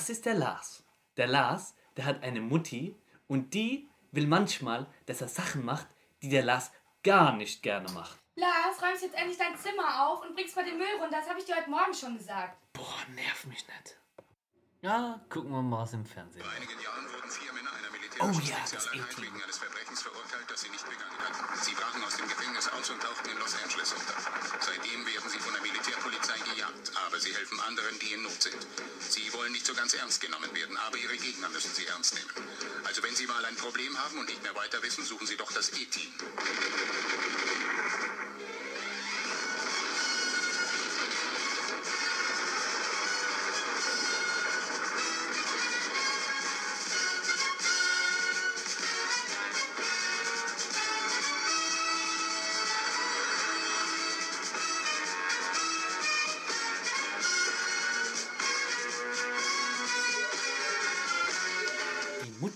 Das ist der Lars. Der Lars, der hat eine Mutti und die will manchmal, dass er Sachen macht, die der Lars gar nicht gerne macht. Lars, räumst jetzt endlich dein Zimmer auf und bringst mal den Müll runter. Das habe ich dir heute Morgen schon gesagt. Boah, nerv mich nicht. Ja, gucken wir mal was im Fernsehen. Vor einigen Jahren Oh ja, das wegen eines Verbrechens verurteilt, das sie nicht begangen hatten. Sie brachen aus dem Gefängnis aus und tauchten in Los Angeles unter. Seitdem werden sie von der Militärpolizei gejagt, aber sie helfen anderen, die in Not sind. Sie wollen nicht so ganz ernst genommen werden, aber ihre Gegner müssen sie ernst nehmen. Also wenn Sie mal ein Problem haben und nicht mehr weiter wissen, suchen Sie doch das E-Team.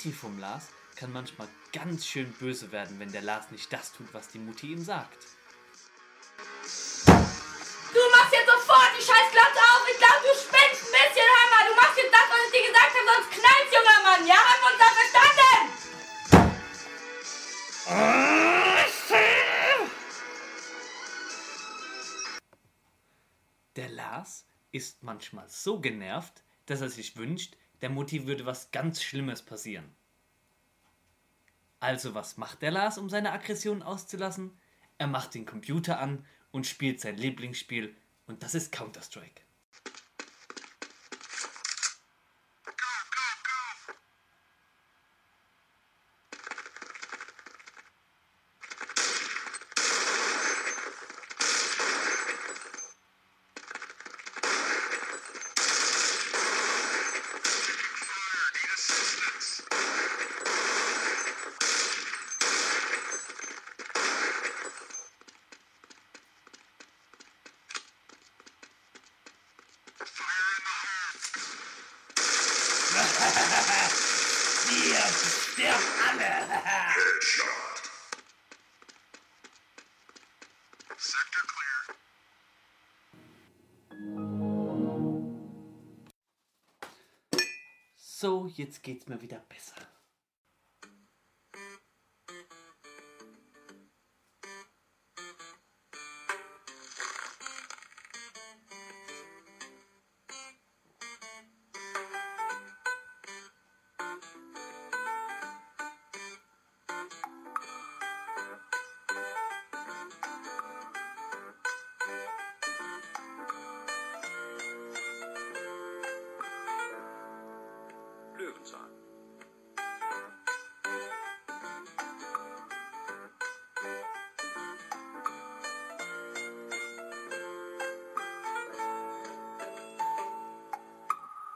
Mutti vom Lars kann manchmal ganz schön böse werden, wenn der Lars nicht das tut, was die Mutti ihm sagt. Du machst jetzt sofort die scheiß auf. Ich glaube, du spinnst ein bisschen, Hammer. Du machst jetzt das, was ich dir gesagt habe, sonst knallt's, junger Mann. Ja, haben wir uns da verstanden? Der Lars ist manchmal so genervt, dass er sich wünscht, der Mutti würde was ganz Schlimmes passieren. Also was macht der Lars, um seine Aggression auszulassen? Er macht den Computer an und spielt sein Lieblingsspiel und das ist Counter-Strike. So, jetzt geht's mir wieder besser.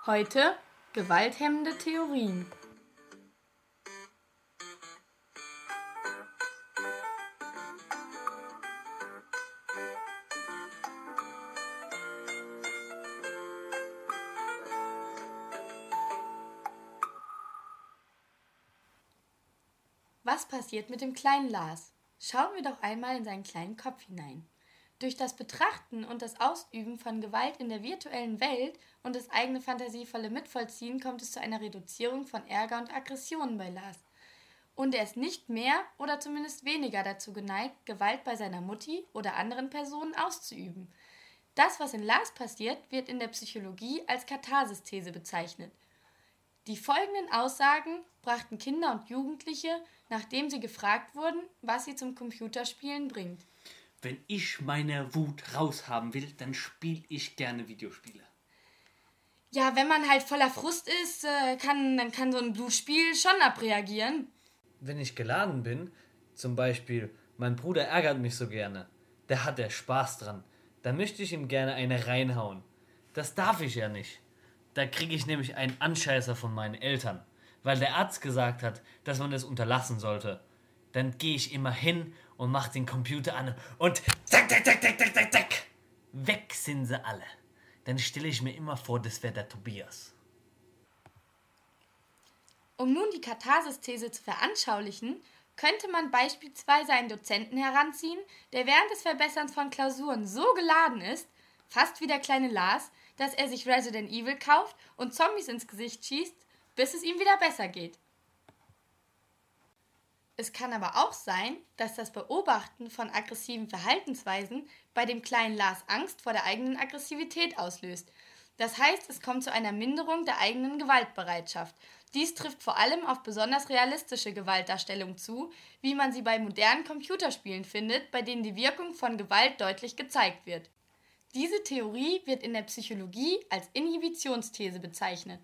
Heute gewalthemmende Theorien. Was passiert mit dem kleinen Lars? Schauen wir doch einmal in seinen kleinen Kopf hinein. Durch das Betrachten und das Ausüben von Gewalt in der virtuellen Welt und das eigene fantasievolle Mitvollziehen kommt es zu einer Reduzierung von Ärger und Aggressionen bei Lars. Und er ist nicht mehr oder zumindest weniger dazu geneigt, Gewalt bei seiner Mutti oder anderen Personen auszuüben. Das, was in Lars passiert, wird in der Psychologie als Katharsisthese bezeichnet. Die folgenden Aussagen brachten Kinder und Jugendliche, nachdem sie gefragt wurden, was sie zum Computerspielen bringt. Wenn ich meine Wut raushaben will, dann spiele ich gerne Videospiele. Ja, wenn man halt voller Frust ist, äh, kann, dann kann so ein Spiel schon abreagieren. Wenn ich geladen bin, zum Beispiel, mein Bruder ärgert mich so gerne, der hat der Spaß dran, dann möchte ich ihm gerne eine reinhauen. Das darf ich ja nicht. Da kriege ich nämlich einen Anscheißer von meinen Eltern, weil der Arzt gesagt hat, dass man es unterlassen sollte. Dann gehe ich immer hin und mache den Computer an und zack, zack, zack, zack, zack, zack, zack. Weg sind sie alle. Dann stelle ich mir immer vor, das wäre der Tobias. Um nun die Katharsisthese zu veranschaulichen, könnte man beispielsweise einen Dozenten heranziehen, der während des Verbesserns von Klausuren so geladen ist, fast wie der kleine Lars, dass er sich Resident Evil kauft und Zombies ins Gesicht schießt, bis es ihm wieder besser geht. Es kann aber auch sein, dass das Beobachten von aggressiven Verhaltensweisen bei dem kleinen Lars Angst vor der eigenen Aggressivität auslöst. Das heißt, es kommt zu einer Minderung der eigenen Gewaltbereitschaft. Dies trifft vor allem auf besonders realistische Gewaltdarstellung zu, wie man sie bei modernen Computerspielen findet, bei denen die Wirkung von Gewalt deutlich gezeigt wird. Diese Theorie wird in der Psychologie als Inhibitionsthese bezeichnet.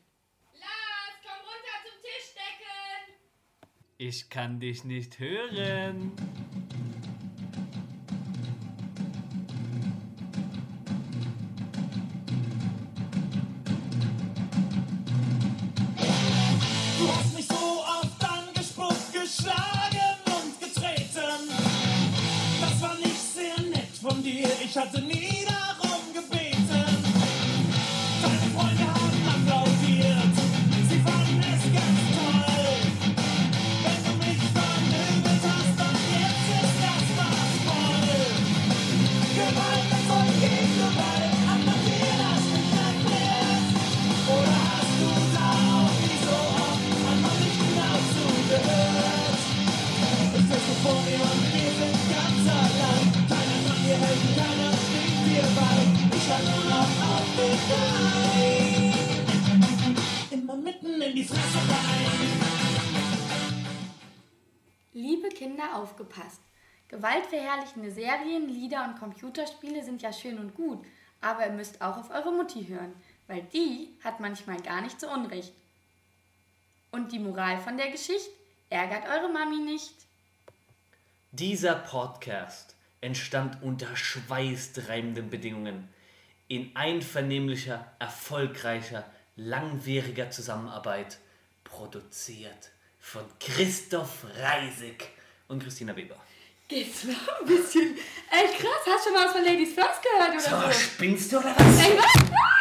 Lars, komm runter zum Tischdecken! Ich kann dich nicht hören. In die Fresse rein. Liebe Kinder, aufgepasst! Gewaltverherrlichende Serien, Lieder und Computerspiele sind ja schön und gut, aber ihr müsst auch auf eure Mutti hören, weil die hat manchmal gar nicht so Unrecht. Und die Moral von der Geschichte? Ärgert eure Mami nicht. Dieser Podcast entstand unter schweißtreibenden Bedingungen in einvernehmlicher, erfolgreicher, langwieriger Zusammenarbeit, produziert von Christoph Reisig und Christina Weber. Geht's noch ein bisschen? Ey, krass, hast du schon mal was von Ladies First gehört oder mal, so? spinnst du oder was? Ey, was?